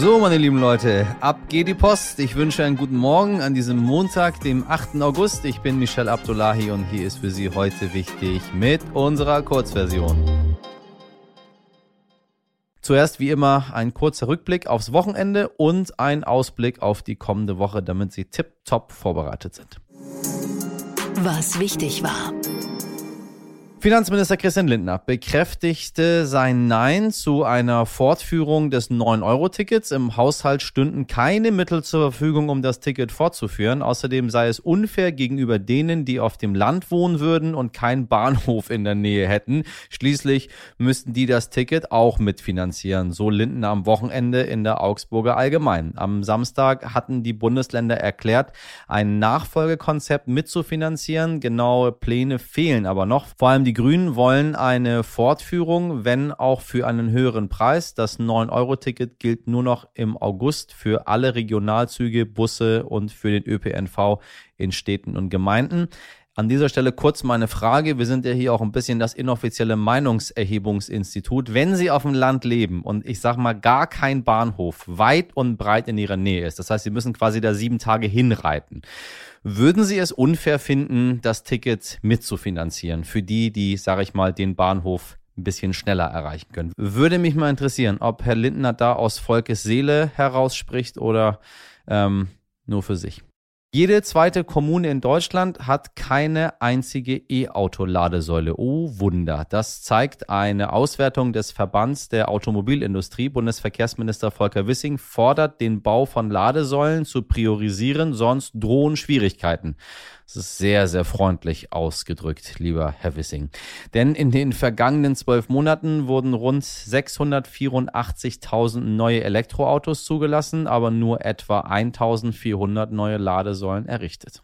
So, meine lieben Leute, ab geht die Post. Ich wünsche einen guten Morgen an diesem Montag, dem 8. August. Ich bin Michel Abdullahi und hier ist für Sie heute wichtig mit unserer Kurzversion. Zuerst wie immer ein kurzer Rückblick aufs Wochenende und ein Ausblick auf die kommende Woche, damit Sie tipptopp vorbereitet sind. Was wichtig war. Finanzminister Christian Lindner bekräftigte sein Nein zu einer Fortführung des 9-Euro-Tickets. Im Haushalt stünden keine Mittel zur Verfügung, um das Ticket fortzuführen. Außerdem sei es unfair gegenüber denen, die auf dem Land wohnen würden und keinen Bahnhof in der Nähe hätten. Schließlich müssten die das Ticket auch mitfinanzieren, so Lindner am Wochenende in der Augsburger Allgemein. Am Samstag hatten die Bundesländer erklärt, ein Nachfolgekonzept mitzufinanzieren. Genaue Pläne fehlen aber noch. Vor allem die die Grünen wollen eine Fortführung, wenn auch für einen höheren Preis. Das 9-Euro-Ticket gilt nur noch im August für alle Regionalzüge, Busse und für den ÖPNV in Städten und Gemeinden. An dieser Stelle kurz meine Frage. Wir sind ja hier auch ein bisschen das inoffizielle Meinungserhebungsinstitut. Wenn Sie auf dem Land leben und ich sag mal gar kein Bahnhof weit und breit in Ihrer Nähe ist, das heißt, Sie müssen quasi da sieben Tage hinreiten würden Sie es unfair finden, das Ticket mitzufinanzieren für die, die, sage ich mal, den Bahnhof ein bisschen schneller erreichen können? Würde mich mal interessieren, ob Herr Lindner da aus Volkes Seele herausspricht oder ähm, nur für sich. Jede zweite Kommune in Deutschland hat keine einzige E-Auto-Ladesäule. Oh Wunder. Das zeigt eine Auswertung des Verbands der Automobilindustrie. Bundesverkehrsminister Volker Wissing fordert, den Bau von Ladesäulen zu priorisieren, sonst drohen Schwierigkeiten. Das ist sehr, sehr freundlich ausgedrückt, lieber Herr Wissing. Denn in den vergangenen zwölf Monaten wurden rund 684.000 neue Elektroautos zugelassen, aber nur etwa 1.400 neue Ladesäulen errichtet.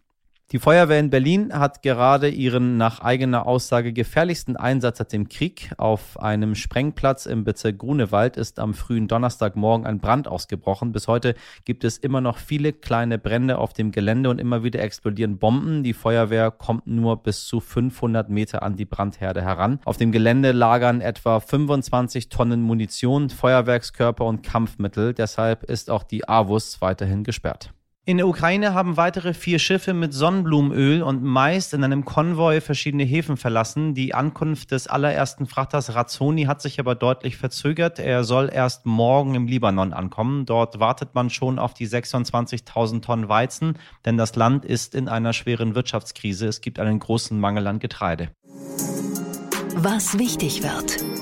Die Feuerwehr in Berlin hat gerade ihren nach eigener Aussage gefährlichsten Einsatz seit dem Krieg. Auf einem Sprengplatz im Bezirk Grunewald ist am frühen Donnerstagmorgen ein Brand ausgebrochen. Bis heute gibt es immer noch viele kleine Brände auf dem Gelände und immer wieder explodieren Bomben. Die Feuerwehr kommt nur bis zu 500 Meter an die Brandherde heran. Auf dem Gelände lagern etwa 25 Tonnen Munition, Feuerwerkskörper und Kampfmittel. Deshalb ist auch die AWUS weiterhin gesperrt. In der Ukraine haben weitere vier Schiffe mit Sonnenblumenöl und meist in einem Konvoi verschiedene Häfen verlassen. Die Ankunft des allerersten Frachters Razzoni hat sich aber deutlich verzögert. Er soll erst morgen im Libanon ankommen. Dort wartet man schon auf die 26.000 Tonnen Weizen, denn das Land ist in einer schweren Wirtschaftskrise. Es gibt einen großen Mangel an Getreide. Was wichtig wird.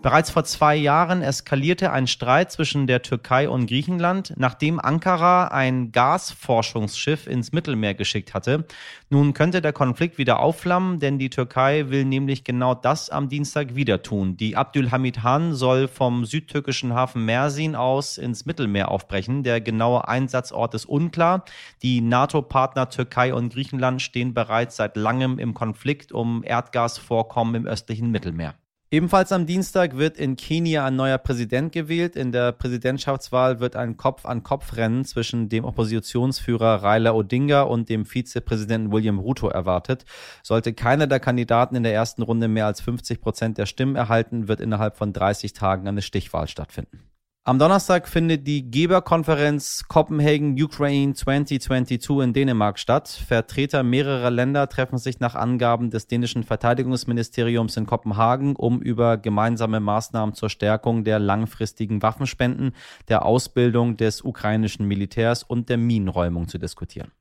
Bereits vor zwei Jahren eskalierte ein Streit zwischen der Türkei und Griechenland, nachdem Ankara ein Gasforschungsschiff ins Mittelmeer geschickt hatte. Nun könnte der Konflikt wieder aufflammen, denn die Türkei will nämlich genau das am Dienstag wieder tun. Die Abdülhamid Han soll vom südtürkischen Hafen Mersin aus ins Mittelmeer aufbrechen. Der genaue Einsatzort ist unklar. Die NATO-Partner Türkei und Griechenland stehen bereits seit langem im Konflikt um Erdgasvorkommen im östlichen Mittelmeer. Ebenfalls am Dienstag wird in Kenia ein neuer Präsident gewählt. In der Präsidentschaftswahl wird ein Kopf-an-Kopf-Rennen zwischen dem Oppositionsführer Raila Odinga und dem Vizepräsidenten William Ruto erwartet. Sollte keiner der Kandidaten in der ersten Runde mehr als 50 Prozent der Stimmen erhalten, wird innerhalb von 30 Tagen eine Stichwahl stattfinden. Am Donnerstag findet die Geberkonferenz Copenhagen Ukraine 2022 in Dänemark statt. Vertreter mehrerer Länder treffen sich nach Angaben des dänischen Verteidigungsministeriums in Kopenhagen, um über gemeinsame Maßnahmen zur Stärkung der langfristigen Waffenspenden, der Ausbildung des ukrainischen Militärs und der Minenräumung zu diskutieren.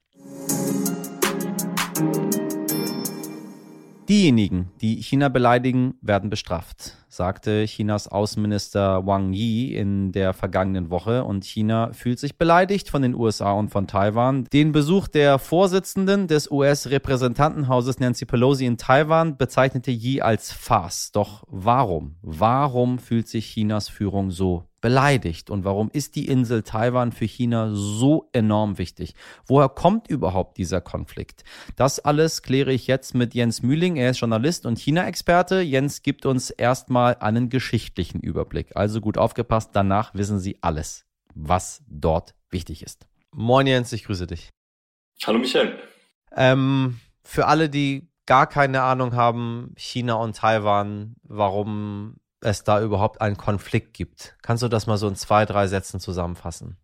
Diejenigen, die China beleidigen, werden bestraft, sagte Chinas Außenminister Wang Yi in der vergangenen Woche. Und China fühlt sich beleidigt von den USA und von Taiwan. Den Besuch der Vorsitzenden des US-Repräsentantenhauses Nancy Pelosi in Taiwan bezeichnete Yi als Farce. Doch warum? Warum fühlt sich Chinas Führung so beleidigt und warum ist die Insel Taiwan für China so enorm wichtig? Woher kommt überhaupt dieser Konflikt? Das alles kläre ich jetzt mit Jens Mühling. Er ist Journalist und China-Experte. Jens gibt uns erstmal einen geschichtlichen Überblick. Also gut aufgepasst, danach wissen Sie alles, was dort wichtig ist. Moin Jens, ich grüße dich. Hallo Michael. Ähm, für alle, die gar keine Ahnung haben, China und Taiwan, warum es da überhaupt einen Konflikt gibt. Kannst du das mal so in zwei, drei Sätzen zusammenfassen?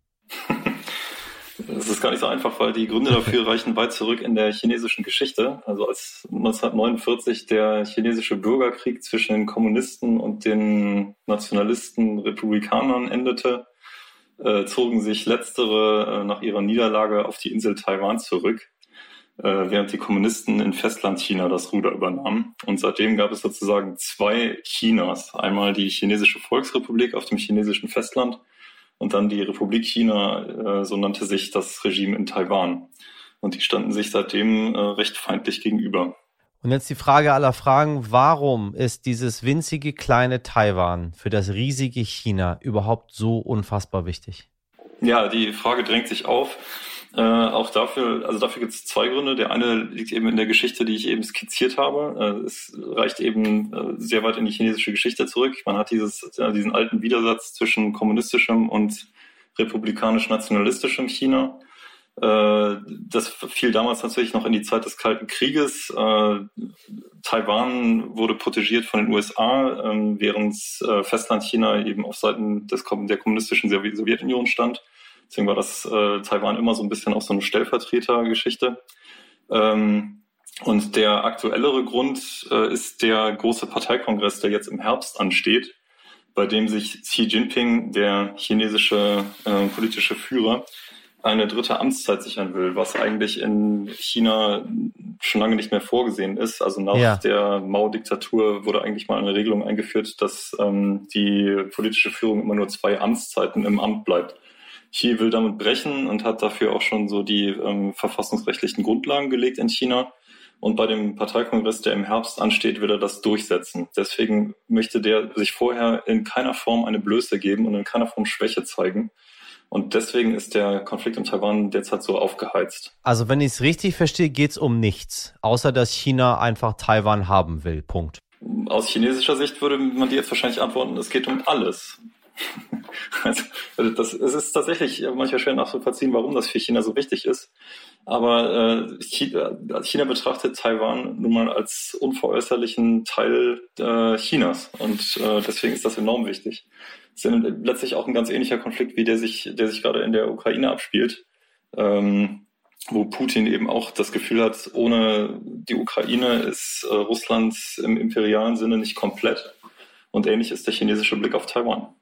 Das ist gar nicht so einfach, weil die Gründe dafür reichen weit zurück in der chinesischen Geschichte. Also als 1949 der chinesische Bürgerkrieg zwischen den Kommunisten und den Nationalisten Republikanern endete, äh, zogen sich letztere äh, nach ihrer Niederlage auf die Insel Taiwan zurück, äh, während die Kommunisten in Festlandchina das Ruder übernahmen. Und seitdem gab es sozusagen zwei Chinas. Einmal die chinesische Volksrepublik auf dem chinesischen Festland und dann die Republik China, äh, so nannte sich das Regime in Taiwan. Und die standen sich seitdem äh, recht feindlich gegenüber. Und jetzt die Frage aller Fragen, warum ist dieses winzige kleine Taiwan für das riesige China überhaupt so unfassbar wichtig? Ja, die Frage drängt sich auf. Äh, auch dafür, also dafür gibt es zwei Gründe. Der eine liegt eben in der Geschichte, die ich eben skizziert habe. Äh, es reicht eben äh, sehr weit in die chinesische Geschichte zurück. Man hat dieses, diesen alten Widersatz zwischen kommunistischem und republikanisch-nationalistischem China. Äh, das fiel damals natürlich noch in die Zeit des Kalten Krieges. Äh, Taiwan wurde protegiert von den USA, ähm, während äh, Festlandchina eben auf Seiten des, der kommunistischen Sowjetunion stand. Deswegen war das Taiwan immer so ein bisschen auch so eine Stellvertretergeschichte. Ähm, und der aktuellere Grund ist der große Parteikongress, der jetzt im Herbst ansteht, bei dem sich Xi Jinping, der chinesische politische Führer, eine dritte Amtszeit sichern will, was eigentlich in China schon lange nicht mehr vorgesehen ist. Also nach ja. der Mao-Diktatur wurde eigentlich mal eine Regelung eingeführt, dass ähm, die politische Führung immer nur zwei Amtszeiten im Amt bleibt. Xi will damit brechen und hat dafür auch schon so die ähm, verfassungsrechtlichen Grundlagen gelegt in China. Und bei dem Parteikongress, der im Herbst ansteht, will er das durchsetzen. Deswegen möchte der sich vorher in keiner Form eine Blöße geben und in keiner Form Schwäche zeigen. Und deswegen ist der Konflikt in Taiwan derzeit so aufgeheizt. Also wenn ich es richtig verstehe, geht es um nichts, außer dass China einfach Taiwan haben will. Punkt. Aus chinesischer Sicht würde man dir jetzt wahrscheinlich antworten, es geht um alles. Also, das, es ist tatsächlich manchmal schwer nachzuvollziehen, warum das für China so wichtig ist. Aber äh, China, China, betrachtet Taiwan nun mal als unveräußerlichen Teil äh, Chinas und äh, deswegen ist das enorm wichtig sind letztlich auch ein ganz ähnlicher Konflikt, wie der sich, der sich gerade in der Ukraine abspielt, ähm, wo Putin eben auch das Gefühl hat, ohne die Ukraine ist äh, Russland im imperialen Sinne nicht komplett. Und ähnlich ist der chinesische Blick auf Taiwan.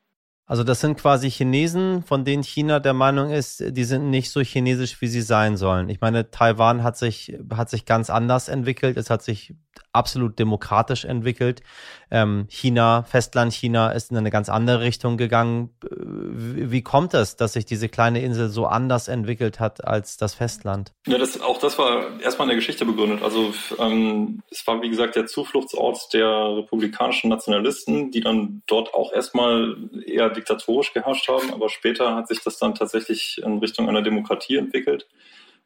Also das sind quasi Chinesen, von denen China der Meinung ist, die sind nicht so chinesisch, wie sie sein sollen. Ich meine, Taiwan hat sich, hat sich ganz anders entwickelt. Es hat sich absolut demokratisch entwickelt. Ähm, China, Festland China ist in eine ganz andere Richtung gegangen. Wie, wie kommt es, dass sich diese kleine Insel so anders entwickelt hat als das Festland? Ja, das, auch das war erstmal in der Geschichte begründet. Also ähm, es war, wie gesagt, der Zufluchtsort der republikanischen Nationalisten, die dann dort auch erstmal eher diktatorisch geherrscht haben, aber später hat sich das dann tatsächlich in Richtung einer Demokratie entwickelt.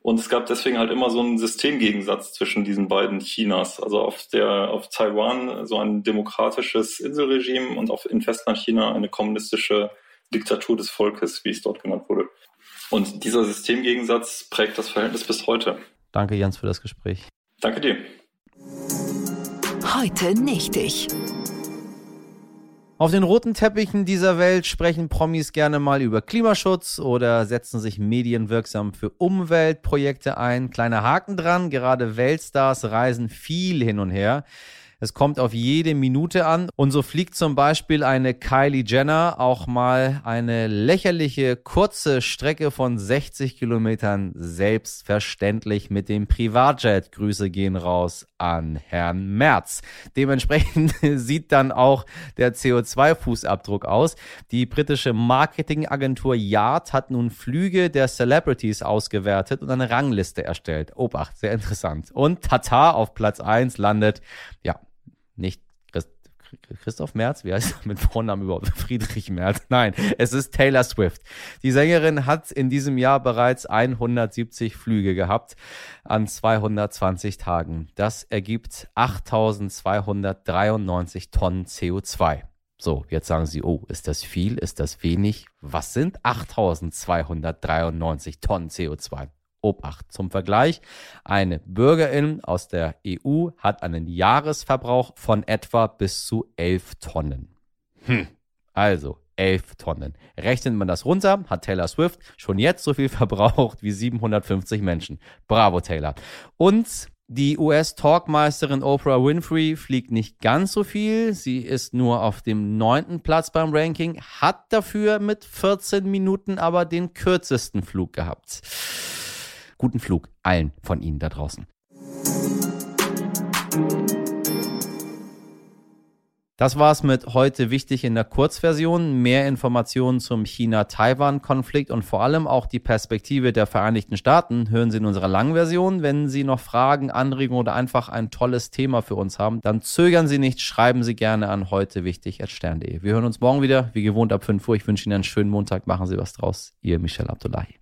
Und es gab deswegen halt immer so einen Systemgegensatz zwischen diesen beiden Chinas. Also auf der, auf Taiwan so ein demokratisches Inselregime und auf in Festlandchina eine kommunistische Diktatur des Volkes, wie es dort genannt wurde. Und dieser Systemgegensatz prägt das Verhältnis bis heute. Danke, Jens, für das Gespräch. Danke dir. Heute nicht ich. Auf den roten Teppichen dieser Welt sprechen Promis gerne mal über Klimaschutz oder setzen sich medienwirksam für Umweltprojekte ein. Kleiner Haken dran, gerade Weltstars reisen viel hin und her. Es kommt auf jede Minute an. Und so fliegt zum Beispiel eine Kylie Jenner auch mal eine lächerliche kurze Strecke von 60 Kilometern selbstverständlich mit dem Privatjet. Grüße gehen raus an Herrn Merz. Dementsprechend sieht dann auch der CO2-Fußabdruck aus. Die britische Marketingagentur Yard hat nun Flüge der Celebrities ausgewertet und eine Rangliste erstellt. Obacht, sehr interessant. Und Tata auf Platz 1 landet, ja, nicht Christ, Christoph Merz, wie heißt er mit Vornamen überhaupt? Friedrich Merz. Nein, es ist Taylor Swift. Die Sängerin hat in diesem Jahr bereits 170 Flüge gehabt an 220 Tagen. Das ergibt 8293 Tonnen CO2. So, jetzt sagen Sie, oh, ist das viel? Ist das wenig? Was sind 8293 Tonnen CO2? Obacht. Zum Vergleich, eine Bürgerin aus der EU hat einen Jahresverbrauch von etwa bis zu 11 Tonnen. Hm. Also, 11 Tonnen. Rechnet man das runter, hat Taylor Swift schon jetzt so viel verbraucht wie 750 Menschen. Bravo, Taylor. Und die US-Talkmeisterin Oprah Winfrey fliegt nicht ganz so viel. Sie ist nur auf dem neunten Platz beim Ranking, hat dafür mit 14 Minuten aber den kürzesten Flug gehabt. Guten Flug allen von Ihnen da draußen. Das war's mit heute wichtig in der Kurzversion. Mehr Informationen zum China-Taiwan-Konflikt und vor allem auch die Perspektive der Vereinigten Staaten hören Sie in unserer Langversion. Wenn Sie noch Fragen, Anregungen oder einfach ein tolles Thema für uns haben, dann zögern Sie nicht, schreiben Sie gerne an heute wichtig stern.de. Wir hören uns morgen wieder, wie gewohnt ab 5 Uhr. Ich wünsche Ihnen einen schönen Montag. Machen Sie was draus. Ihr Michel Abdullahi.